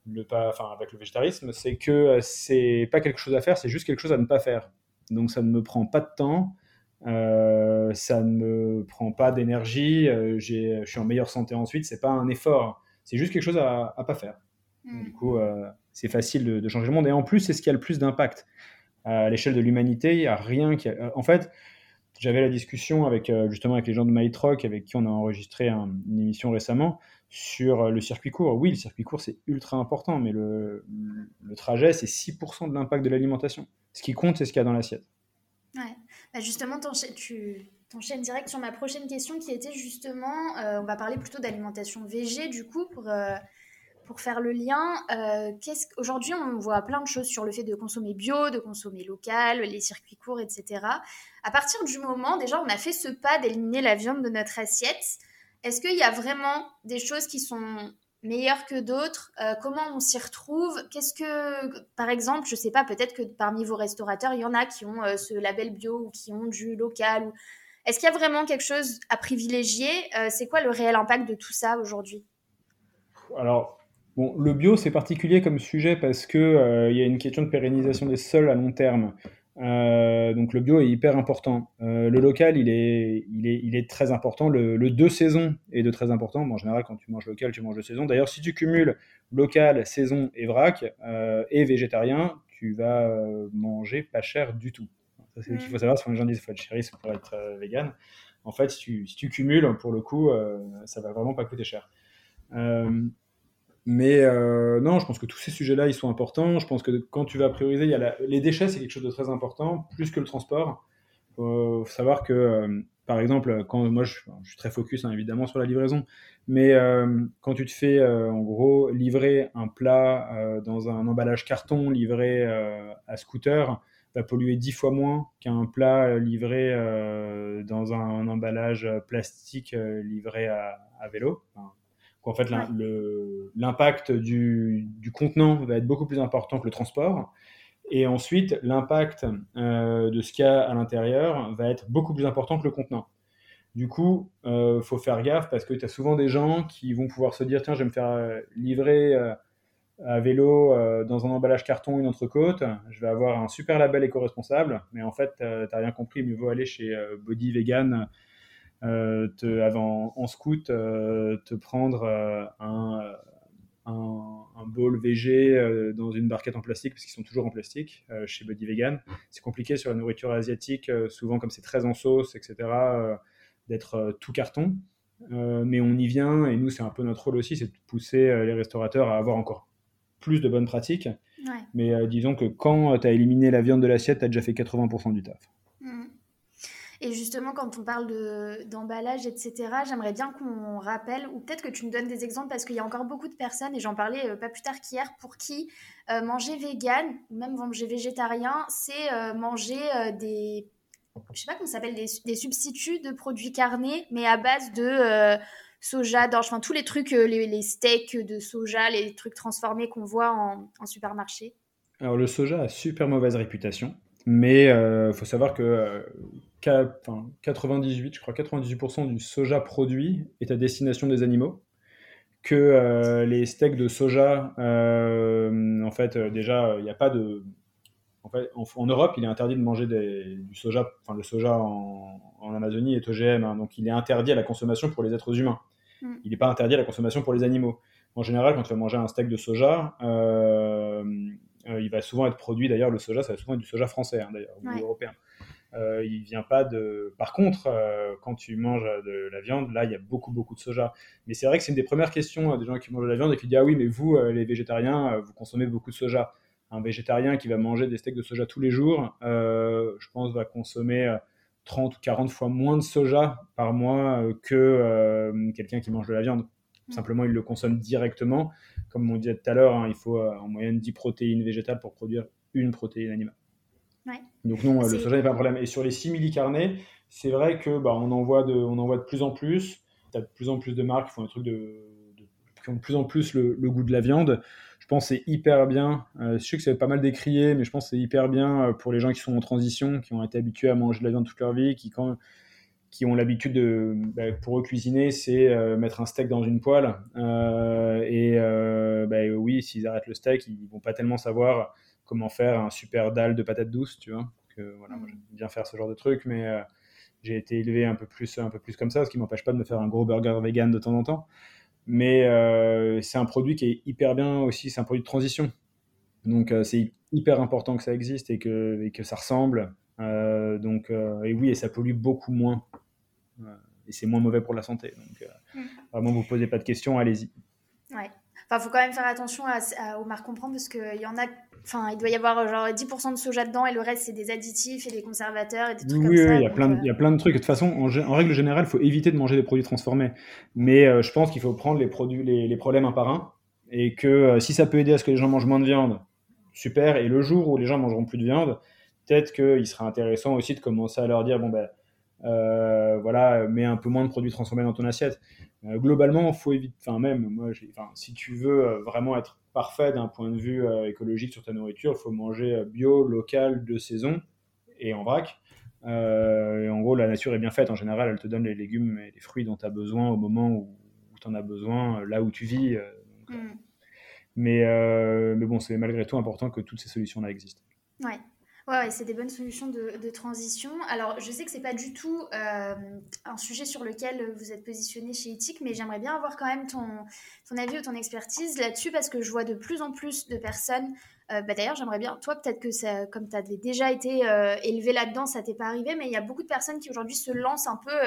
le, enfin, avec le végétarisme, c'est que c'est pas quelque chose à faire, c'est juste quelque chose à ne pas faire. Donc ça ne me prend pas de temps, euh, ça ne me prend pas d'énergie, euh, je suis en meilleure santé ensuite, c'est pas un effort, c'est juste quelque chose à, à pas faire. Hmm. Du coup, euh, c'est facile de, changer le monde et en plus, c'est ce qui a le plus d'impact. À l'échelle de l'humanité, il n'y a rien qui. En fait, j'avais la discussion avec justement avec les gens de MyTrock avec qui on a enregistré une émission récemment sur le circuit court. Oui, le circuit court c'est ultra important, mais le, le trajet c'est 6% de l'impact de l'alimentation. Ce qui compte, c'est ce qu'il y a dans l'assiette. Ouais. Bah, justement, tu t'enchaînes direct sur ma prochaine question qui était justement, on va parler plutôt d'alimentation végé du coup pour pour faire le lien, euh, aujourd'hui on voit plein de choses sur le fait de consommer bio, de consommer local, les circuits courts, etc. À partir du moment, déjà, on a fait ce pas d'éliminer la viande de notre assiette. Est-ce qu'il y a vraiment des choses qui sont meilleures que d'autres? Euh, Comment on s'y retrouve? Qu'est-ce que, par exemple, je sais pas, peut-être que parmi vos restaurateurs, il y en a qui ont euh, ce label bio ou qui ont du local. Est-ce qu'il y a vraiment quelque chose à privilégier? Euh, C'est quoi le réel impact de tout ça aujourd'hui? Alors, Bon, le bio, c'est particulier comme sujet parce qu'il euh, y a une question de pérennisation des sols à long terme. Euh, donc le bio est hyper important. Euh, le local, il est, il est, il est très important. Le, le deux saisons est de très important. en général, quand tu manges local, tu manges de saison. D'ailleurs, si tu cumules local, saison et vrac et végétarien, tu vas manger pas cher du tout. Ça, c'est ce qu'il faut savoir. Souvent, les gens disent faut être chéri pour être vegan. En fait, si tu, si tu, cumules, pour le coup, ça va vraiment pas coûter cher. Mais euh, non, je pense que tous ces sujets-là, ils sont importants. Je pense que quand tu vas prioriser, il y a les déchets, c'est quelque chose de très important, plus que le transport. Il faut savoir que, euh, par exemple, quand moi, je, suis très focus hein, évidemment sur la livraison, mais euh, quand tu te fais en gros livrer un plat dans un emballage carton livré à scooter, va polluer dix fois moins qu'un plat livré dans un, emballage plastique livré à, vélo en fait l'impact du, contenant va être beaucoup plus important que le transport. Et ensuite, l'impact euh, de ce qu'il y a à l'intérieur va être beaucoup plus important que le contenant. Du coup, il euh, faut faire gaffe parce que tu as souvent des gens qui vont pouvoir se dire tiens, je vais me faire euh, livrer à vélo dans un emballage carton une entrecôte, je vais avoir un super label éco-responsable, mais en fait, tu n'as rien compris, mieux vaut aller chez Body Vegan te, avant, en scout, euh, te prendre euh, un, un, un, bowl VG dans une barquette en plastique, parce qu'ils sont toujours en plastique chez Buddy Vegan. C'est compliqué sur la nourriture asiatique, souvent comme c'est très en sauce, etc., d'être tout carton. mais on y vient, et nous, c'est un peu notre rôle aussi, c'est de pousser les restaurateurs à avoir encore plus de bonnes pratiques. Mais disons que quand tu as éliminé la viande de l'assiette, tu as déjà fait 80% du taf. Et justement, quand on parle d'emballage, etc., j'aimerais bien qu'on rappelle, ou peut-être que tu me donnes des exemples, parce qu'il y a encore beaucoup de personnes, et j'en parlais euh, pas plus tard qu'hier, pour qui euh, manger vegan, ou même manger végétarien, c'est euh, manger des, je sais pas comment ça des, substituts de produits carnés, mais à base de soja, d'orge, enfin tous les trucs, les, steaks de soja, les trucs transformés qu'on voit en, en supermarché. Alors le soja a super mauvaise réputation. Mais il faut savoir que 98, euh, je crois 98% du soja produit est à destination des animaux. Que euh, les steaks de soja, en fait, déjà, il n'y a pas de. En, fait, en, Europe, il est interdit de manger du soja. Enfin, le soja en, Amazonie est OGM, hein, donc il est interdit à la consommation pour les êtres humains. Mm. Il n'est pas interdit à la consommation pour les animaux. En général, quand tu vas manger un steak de soja, euh, il va souvent être produit, d'ailleurs, le soja, ça va souvent être du soja français, hein, d'ailleurs, ou européen. Euh, il vient pas de. Par contre, euh, quand tu manges de la viande, là, il y a beaucoup, beaucoup de soja. Mais c'est vrai que c'est une des premières questions des gens qui mangent de la viande et qui disent Ah oui, mais vous, les végétariens, vous consommez beaucoup de soja. Un végétarien qui va manger des steaks de soja tous les jours, je pense, va consommer 30 ou 40 fois moins de soja par mois que quelqu'un qui mange de la viande. Mm. Simplement, il le consomme directement. Comme on disait tout à l'heure, hein, il faut euh, en moyenne 10 protéines végétales pour produire une protéine animale. Donc non, le soja n'est pas un problème. Et sur les simili-carnés, c'est vrai que bah, on, en voit de, on en voit de plus en plus. Tu as de plus en plus de marques qui font un truc de, qui ont de plus en plus le, goût de la viande. Je pense que c'est hyper bien. Euh, je sais que c'est pas mal décrié, mais je pense que c'est hyper bien euh, pour les gens qui sont en transition, qui ont été habitués à manger de la viande toute leur vie, qui quand qui ont l'habitude de, bah, pour eux, cuisiner, c'est euh, mettre un steak dans une poêle. Euh, et euh, bah, oui, s'ils arrêtent le steak, ils vont pas tellement savoir comment faire un super dalle de patates douces, tu vois. Que, voilà, moi, j'aime bien faire ce genre de truc, mais j'ai été élevé un peu plus, un peu plus comme ça, ce qui m'empêche pas de me faire un gros burger vegan de temps en temps. Mais c'est un produit qui est hyper bien aussi, c'est un produit de transition. Donc c'est hyper important que ça existe et que, et que ça ressemble. donc, et oui, et ça pollue beaucoup moins et c'est moins mauvais pour la santé. Donc, euh, mm. vraiment, vous posez pas de questions, allez-y. Ouais. Enfin, faut quand même faire attention à, aux marques comprendre parce qu'il y en a Enfin, il doit y avoir genre 10% de soja dedans et le reste, c'est des additifs et des conservateurs et des trucs oui, comme ça. Oui, il y, a plein de, il y a plein de trucs. De toute façon, en, règle générale, il faut éviter de manger des produits transformés. Mais je pense qu'il faut prendre les, produits, les, les, problèmes un par un. Et que si ça peut aider à ce que les gens mangent moins de viande, super. Et le jour où les gens mangeront plus de viande, peut-être qu'il sera intéressant aussi de commencer à leur dire bon ben euh, voilà, mets un peu moins de produits transformés dans ton assiette. Euh, globalement, faut éviter, enfin même moi, si tu veux euh, vraiment être parfait d'un point de vue écologique sur ta nourriture, il faut manger bio, local, de saison et en vrac. et en gros, la nature est bien faite. En général, elle te donne les légumes et les fruits dont tu as besoin au moment où, tu en as besoin, là où tu vis. Mm. mais, mais bon, c'est malgré tout important que toutes ces solutions-là existent. Ouais. Ouais, c'est des bonnes solutions de, transition. Alors, je sais que c'est pas du tout euh, un sujet sur lequel vous êtes positionné chez Ethic, mais j'aimerais bien avoir quand même ton, avis ou ton expertise là-dessus parce que je vois de plus en plus de personnes. Euh, bah, d'ailleurs, j'aimerais bien, toi, peut-être que ça, comme tu avais déjà été euh, élevé là-dedans, ça t'est pas arrivé, mais il y a beaucoup de personnes qui aujourd'hui se lancent un peu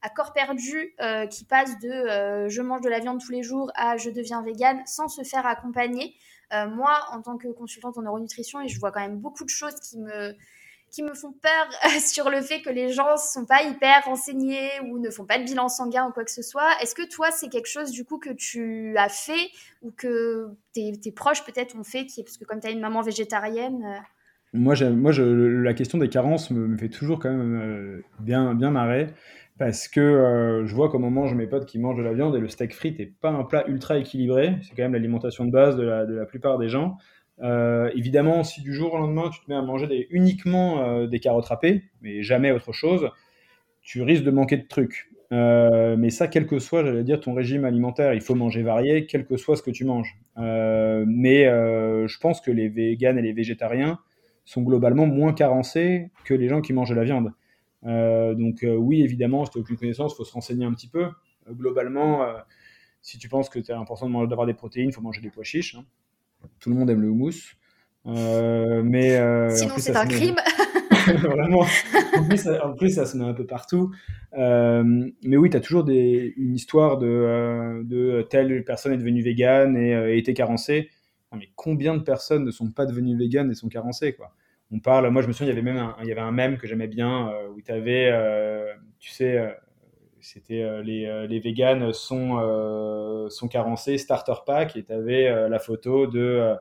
à corps perdu, qui passent de je mange de la viande tous les jours à je deviens végane sans se faire accompagner. Euh, moi, en tant que consultante en neuronutrition, et je vois quand même beaucoup de choses qui me, qui me font peur <laughs> sur le fait que les gens ne sont pas hyper renseignés ou ne font pas de bilan sanguin ou quoi que ce soit. Est-ce que toi, c'est quelque chose du coup que tu as fait ou que tes, proches peut-être ont fait, parce que comme tu as une maman végétarienne euh, moi, moi la question des carences me, fait toujours quand même euh, bien, bien marrer parce que euh, je vois comment mangent mes potes qui mangent de la viande et le steak frit n'est pas un plat ultra équilibré. C'est quand même l'alimentation de base de la, plupart des gens. Euh, évidemment, si du jour au lendemain tu te mets à manger uniquement euh, des carottes râpées, mais jamais autre chose, tu risques de manquer de trucs. mais ça, quel que soit, j'allais dire, ton régime alimentaire, il faut manger varié, quel que soit ce que tu manges. mais je pense que les véganes et les végétariens sont globalement moins carencés que les gens qui mangent de la viande. Euh, donc euh, oui, évidemment, si tu n'as aucune connaissance, il faut se renseigner un petit peu. Euh, globalement, si tu penses que c'est important d'avoir des protéines, il faut manger des pois chiches. Hein. Tout le monde aime le houmous. mais, Sinon, c'est un crime. <laughs> Vraiment. En plus, ça, en plus, ça se met un peu partout. mais oui, tu as toujours des, une histoire de, de, telle personne est devenue végane et a été carencée. mais combien de personnes ne sont pas devenues véganes et sont carencées quoi? On parle. Moi, je me souviens, il y avait même un, il y avait un mème que j'aimais bien euh, où tu avais, euh, tu sais, euh, c'était les, les véganes sont, sont carencés, starter pack, et tu avais la photo de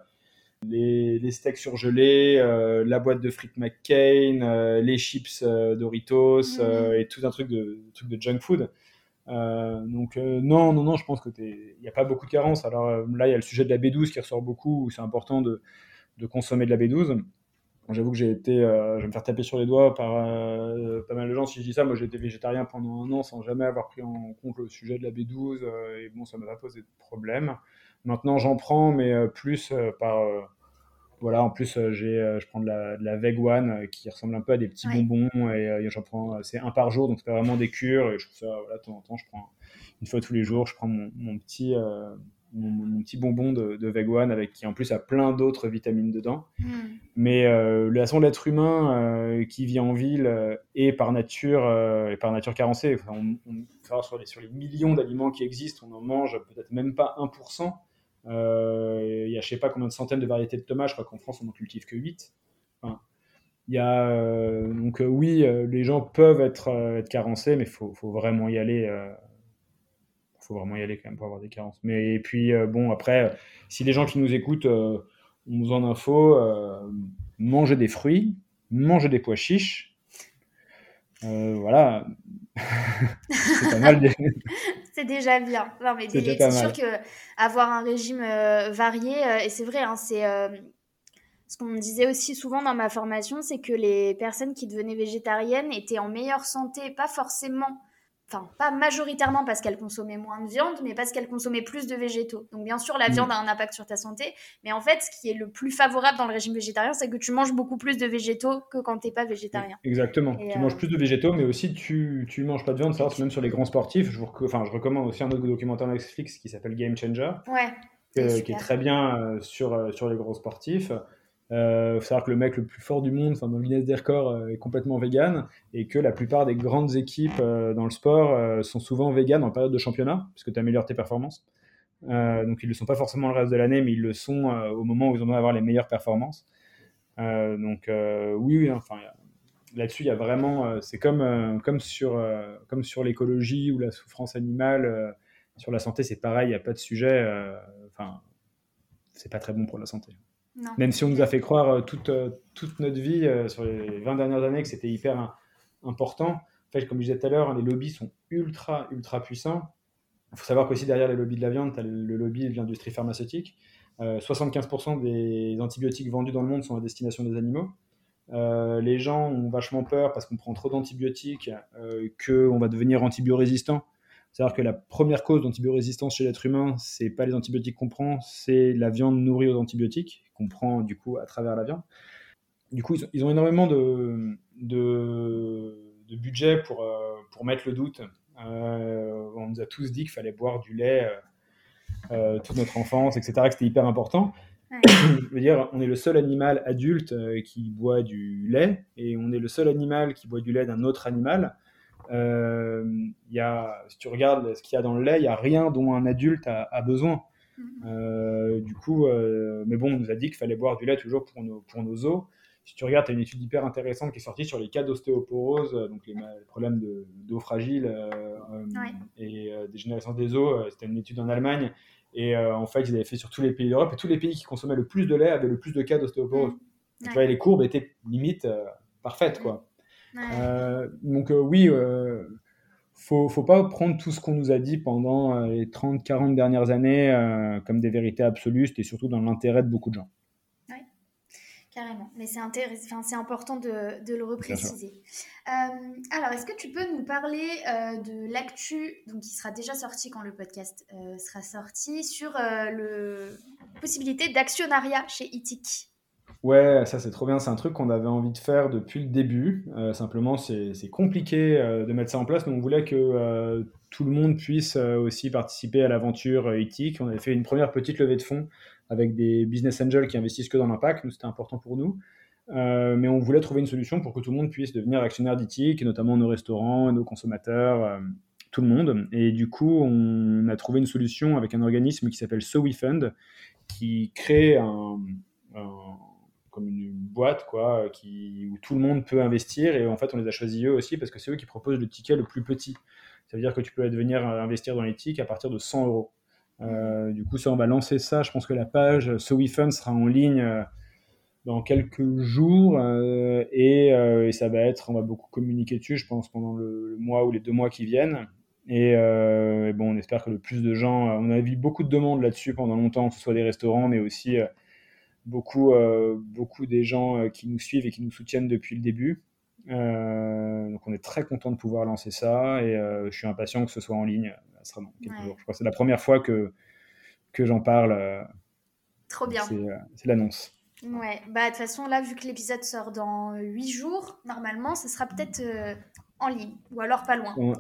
les, steaks surgelés, la boîte de frites McCain, les chips Doritos mmh. et tout un truc de, truc de junk food. donc non, non, non, je pense que il n'y a pas beaucoup de carences. Alors là, il y a le sujet de la B12 qui ressort beaucoup, où c'est important de, de, consommer de la B12. J'avoue que j'ai été, euh, je vais me faire taper sur les doigts par euh, pas mal de gens si je dis ça. Moi, j'ai été végétarien pendant un an sans jamais avoir pris en compte le sujet de la B12 euh, et bon, ça m'a pas posé de problème. Maintenant, j'en prends, mais plus par voilà, en plus, j'ai, je prends de la, de la Veg One qui ressemble un peu à des petits bonbons et j'en prends, c'est un par jour, donc c'est pas vraiment des cures et je trouve ça, voilà, de temps en temps, je prends une fois tous les jours, je prends mon, mon petit, mon, petit bonbon de, de avec qui en plus a plein d'autres vitamines dedans. Hmm. Mais euh, la façon l'être humain euh, qui vit en ville euh, est par nature et par nature carencé. on, sur, les, sur les millions d'aliments qui existent, on en mange peut-être même pas 1%. Il y a je sais pas combien de centaines de variétés de tomates, je crois qu'en France on n'en cultive que 8. il y a, donc oui, les gens peuvent être, être carencés, mais il faut, faut, vraiment y aller faut vraiment y aller quand même pour avoir des carences. Mais et puis euh, bon, après, si les gens qui nous écoutent euh, ont besoin d'infos, euh, mangez des fruits, mangez des pois chiches. voilà, <laughs> c'est pas mal. <laughs> c'est déjà bien. Non, mais c'est sûr que avoir un régime varié, et c'est vrai, hein, c'est ce qu'on me disait aussi souvent dans ma formation, c'est que les personnes qui devenaient végétariennes étaient en meilleure santé, pas forcément enfin pas majoritairement parce qu'elle consommait moins de viande, mais parce qu'elle consommait plus de végétaux. Donc bien sûr, la mm. viande a un impact sur ta santé, mais en fait, ce qui est le plus favorable dans le régime végétarien, c'est que tu manges beaucoup plus de végétaux que quand tu n'es pas végétarien. Exactement. tu manges euh, plus de végétaux, mais aussi tu tu manges pas de viande. Ça, même sur les grands sportifs. Je, enfin, je recommande aussi un autre documentaire Netflix qui s'appelle Game Changer, ouais, qui est très bien euh, sur euh, sur les grands sportifs. Euh, faut savoir que le mec le plus fort du monde, enfin, dans le des records, euh, est complètement vegan et que la plupart des grandes équipes euh, dans le sport sont souvent vegan en période de championnat, puisque tu améliores tes performances. donc ils ne le sont pas forcément le reste de l'année, mais ils le sont au moment où ils vont avoir les meilleures performances. donc oui, oui, enfin là-dessus, il y a vraiment, c'est comme, comme sur, comme sur l'écologie ou la souffrance animale, sur la santé, c'est pareil, il n'y a pas de sujet. Enfin, c'est pas très bon pour la santé. Même si on nous a fait croire euh, toute, euh, toute notre vie, euh, sur les 20 dernières années, que c'était hyper important. En fait, comme je disais tout à l'heure, les lobbies sont ultra, ultra puissants. Il faut savoir qu'aussi derrière les lobbies de la viande, tu as le lobby de l'industrie pharmaceutique. 75% des antibiotiques vendus dans le monde sont à destination des animaux. les gens ont vachement peur parce qu'on prend trop d'antibiotiques, qu'on va devenir antibiorésistant. C'est-à-dire que la première cause d'antibiorésistance chez l'être humain, c'est pas les antibiotiques qu'on prend, c'est la viande nourrie aux antibiotiques qu'on prend du coup à travers la viande. Du coup, ils ont, énormément de, de, budget pour, euh, pour mettre le doute. Euh, on nous a tous dit qu'il fallait boire du lait euh, toute notre enfance, etc., que c'était hyper important. <coughs> Je veux dire, on est le seul animal adulte qui boit du lait et on est le seul animal qui boit du lait d'un autre animal. Euh, y a, si tu regardes ce qu'il y a dans le lait, il n'y a rien dont un adulte a, besoin. Mhm. Euh, du coup, euh, mais bon, on nous a dit qu'il fallait boire du lait toujours pour nos, pour nos os. Si tu regardes, tu as une étude hyper intéressante qui est sortie sur les cas d'ostéoporose, donc les, problèmes d'eau fragile et dégénérescence des os. C'était une étude en Allemagne. Et en fait, ils avaient fait sur tous les pays d'Europe. Et tous les pays qui consommaient le plus de lait avaient le plus de cas d'ostéoporose. Mhm. Tu vois, les courbes étaient limite parfaites, quoi. Euh, donc euh, oui, euh, faut, faut pas prendre tout ce qu'on nous a dit pendant les 30-40 dernières années comme des vérités absolues, et surtout dans l'intérêt de beaucoup de gens. Oui, carrément. Mais c'est c'est important de, de le repréciser. alors, est-ce que tu peux nous parler de l'actu, donc qui sera déjà sorti quand le podcast sera sorti, sur le possibilité d'actionnariat chez ITIC Ouais, ça c'est trop bien, c'est un truc qu'on avait envie de faire depuis le début. Euh, simplement, c'est compliqué euh, de mettre ça en place, mais on voulait que euh, tout le monde puisse aussi participer à l'aventure éthique. On avait fait une première petite levée de fonds avec des business angels qui investissent que dans l'impact, nous c'était important pour nous. mais on voulait trouver une solution pour que tout le monde puisse devenir actionnaire d'éthique, notamment nos restaurants, nos consommateurs, tout le monde. Et du coup, on a trouvé une solution avec un organisme qui s'appelle SoWeFund, qui crée un comme une, boîte quoi, qui, où tout le monde peut investir. Et en fait, on les a choisis eux aussi parce que c'est eux qui proposent le ticket le plus petit. Ça veut dire que tu peux venir investir dans les tickets à partir de 100 euros. Euh, du coup, ça, on va lancer ça. Je pense que la page SoWeFund sera en ligne euh, dans quelques jours euh, et, ça va être, on va beaucoup communiquer dessus, je pense, pendant le, mois ou les deux mois qui viennent. Et, bon, on espère que le plus de gens, on a vu beaucoup de demandes là-dessus pendant longtemps, que ce soit des restaurants, mais aussi beaucoup, euh, beaucoup des gens euh, qui nous suivent et qui nous soutiennent depuis le début. Euh, donc on est très content de pouvoir lancer ça et je suis impatient que ce soit en ligne. Ça sera dans quelques jours. Je crois que c'est la première fois que, que j'en parle. Trop bien. C'est l'annonce. Ouais, bah de toute façon, là, vu que l'épisode sort dans 8 jours, normalement, ce sera peut-être en ligne ou alors pas loin. Ouais.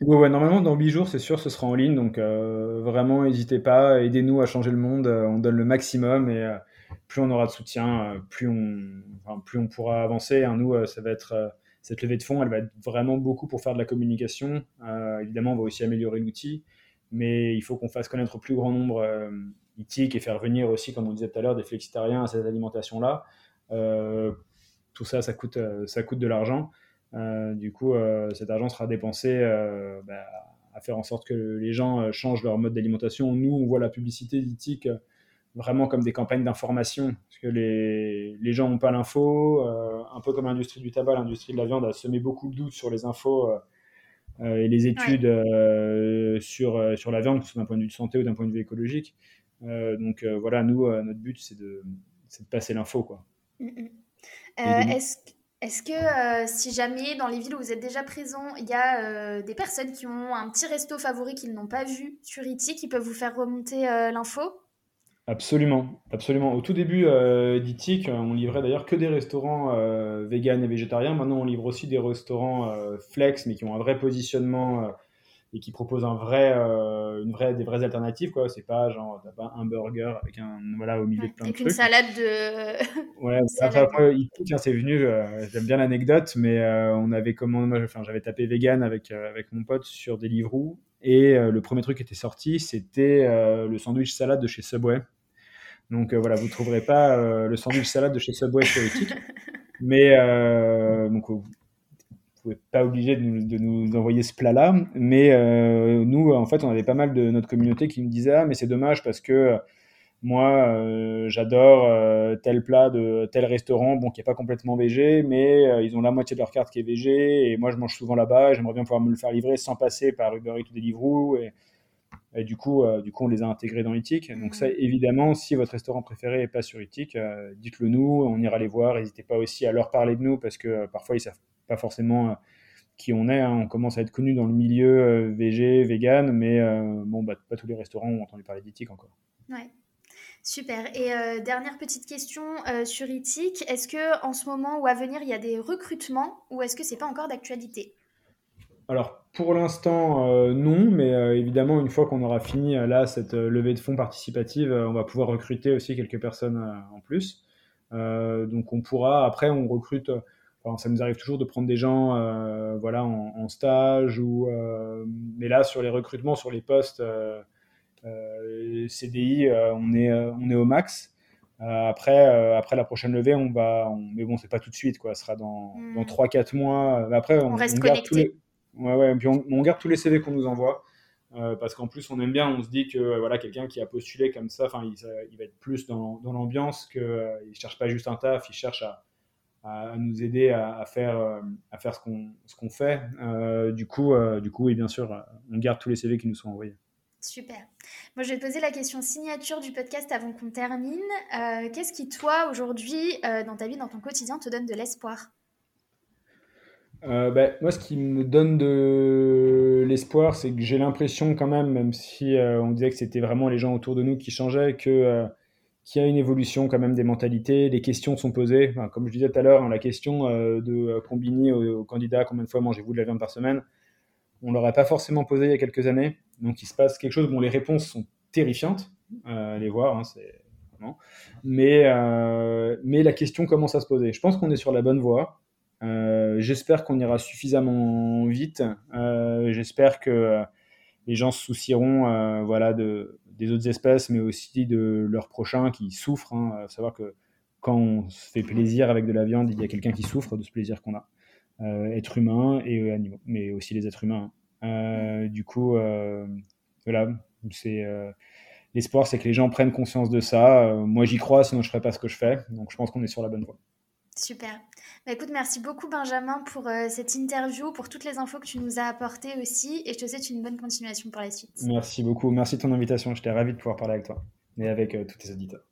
<laughs> normalement, dans 8 jours, c'est sûr, ce sera en ligne. Donc, vraiment, n'hésitez pas, aidez-nous à changer le monde. on donne le maximum et plus on aura de soutien, euh, plus on, plus on pourra avancer. Hein, nous, euh, ça va être euh, cette levée de fonds, elle va être vraiment beaucoup pour faire de la communication. évidemment, on va aussi améliorer l'outil, mais il faut qu'on fasse connaître au plus grand nombre euh, et faire venir aussi, comme on disait tout à l'heure, des flexitariens à cette alimentation-là. tout ça, ça coûte, ça coûte de l'argent. du coup, cet argent sera dépensé bah, à faire en sorte que les gens changent leur mode d'alimentation. Nous, on voit la publicité d'ITIC vraiment comme des campagnes d'information, parce que les, les gens n'ont pas l'info, euh, un peu comme l'industrie du tabac, l'industrie de la viande a semé beaucoup de doutes sur les infos euh, euh, et les études sur, sur la viande, que ce soit d'un point de vue de santé ou d'un point de vue écologique. donc voilà, nous, notre but, c'est de, de, passer l'info. quoi. Mm, mm. Est-ce est-ce que si jamais dans les villes où vous êtes déjà présent, il y a des personnes qui ont un petit resto favori qu'ils n'ont pas vu sur Iti, qui peuvent vous faire remonter l'info? Absolument, absolument. Au tout début euh, on livrait d'ailleurs que des restaurants euh, véganes et végétariens. Maintenant, on livre aussi des restaurants euh, flex, mais qui ont un vrai positionnement euh, et qui proposent un vrai, euh, une vraie, des vraies alternatives. Quoi. C'est pas genre, t'as pas un burger avec un, voilà, au milieu de plein de trucs. Une salade de. <laughs> ouais, après, après hein, c'est venu, j'aime bien l'anecdote, mais on avait comment, moi, enfin, j'avais tapé vegan avec, avec mon pote sur des livres Et le premier truc qui était sorti, c'était le sandwich salade de chez Subway. Donc voilà, vous ne trouverez pas le sandwich salade de chez Subway sur. <laughs> Mais donc, vous n'êtes pas obligé de nous, envoyer ce plat-là. Mais nous, en fait, on avait pas mal de notre communauté qui me disaient Ah, mais c'est dommage parce que moi, euh, j'adore euh, tel plat de tel restaurant, bon, qui n'est pas complètement végé, mais euh, ils ont la moitié de leur carte qui est végé, et moi, je mange souvent là-bas, j'aimerais bien pouvoir me le faire livrer sans passer par Uber Eats ou Deliveroo, et, et du, coup, du coup, on les a intégrés dans Etik. Donc ça, évidemment, si votre restaurant préféré n'est pas sur Etik, dites-le nous, on ira les voir, n'hésitez pas aussi à leur parler de nous, parce que parfois, ils savent pas forcément qui on est. Hein. On commence à être connu dans le milieu VG, vegan, mais bon, bah, pas tous les restaurants ont entendu parler d'Etik encore. Ouais. Super. Et euh, dernière petite question euh, sur Ethic. Est-ce que en ce moment ou à venir, il y a des recrutements ou est-ce que c'est pas encore d'actualité? Alors pour l'instant, euh, non, mais évidemment, une fois qu'on aura fini là cette levée de fonds participative, on va pouvoir recruter aussi quelques personnes en plus. donc on pourra. Après, on recrute. ça nous arrive toujours de prendre des gens, voilà, en, en, stage ou. mais là, sur les recrutements, sur les postes euh, CDI, euh, on, est, euh, on est au max. après, après la prochaine levée, on va. mais bon, c'est pas tout de suite, quoi. Ce sera dans, dans 3-4 hmm. mois. Après, on, reste connecté. Les... Ouais, ouais, puis on, garde tous les CV qu'on nous envoie. parce qu'en plus on aime bien, on se dit que voilà quelqu'un qui a postulé comme ça, il, il, va être plus dans, dans l'ambiance que ne il cherche pas juste un taf, il cherche à, à nous aider à, faire à faire ce qu'on fait. du coup du coup oui bien sûr on garde tous les CV qui nous sont envoyés. Super. Moi, je vais te poser la question signature du podcast avant qu'on termine. Euh, qu'est-ce qui, toi, aujourd'hui, euh, dans ta vie, dans ton quotidien, te donne de l'espoir? Euh, ben, Moi, ce qui me donne de l'espoir, c'est que j'ai l'impression quand même, même si on disait que c'était vraiment les gens autour de nous qui changeaient, que qu'il y a une évolution quand même des mentalités, les questions sont posées. comme je disais tout à l'heure, hein, la question de combiner aux, candidats combien de fois mangez-vous de la viande par semaine, on l'aurait pas forcément posé il y a quelques années. Donc il se passe quelque chose. Bon, les réponses sont terrifiantes, euh, les voir, hein, c'est mais, euh, mais la question commence à se poser. Je pense qu'on est sur la bonne voie. Euh, j'espère qu'on ira suffisamment vite. J'espère que les gens se soucieront voilà, de, des autres espèces, mais aussi de leurs prochains qui souffrent. Hein. savoir que quand on se fait plaisir avec de la viande, il y a quelqu'un qui souffre de ce plaisir qu'on a. être humain et animaux, mais aussi les êtres humains. Euh, du coup, euh, voilà, c'est euh, l'espoir, c'est que les gens prennent conscience de ça. moi, j'y crois, sinon je ferais pas ce que je fais. Donc, je pense qu'on est sur la bonne voie. Super. Bah, écoute, merci beaucoup Benjamin pour cette interview, pour toutes les infos que tu nous as apportées aussi, et je te souhaite une bonne continuation pour la suite. Merci beaucoup. Merci de ton invitation. J'étais ravi de pouvoir parler avec toi et avec tous tes auditeurs.